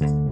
thank you.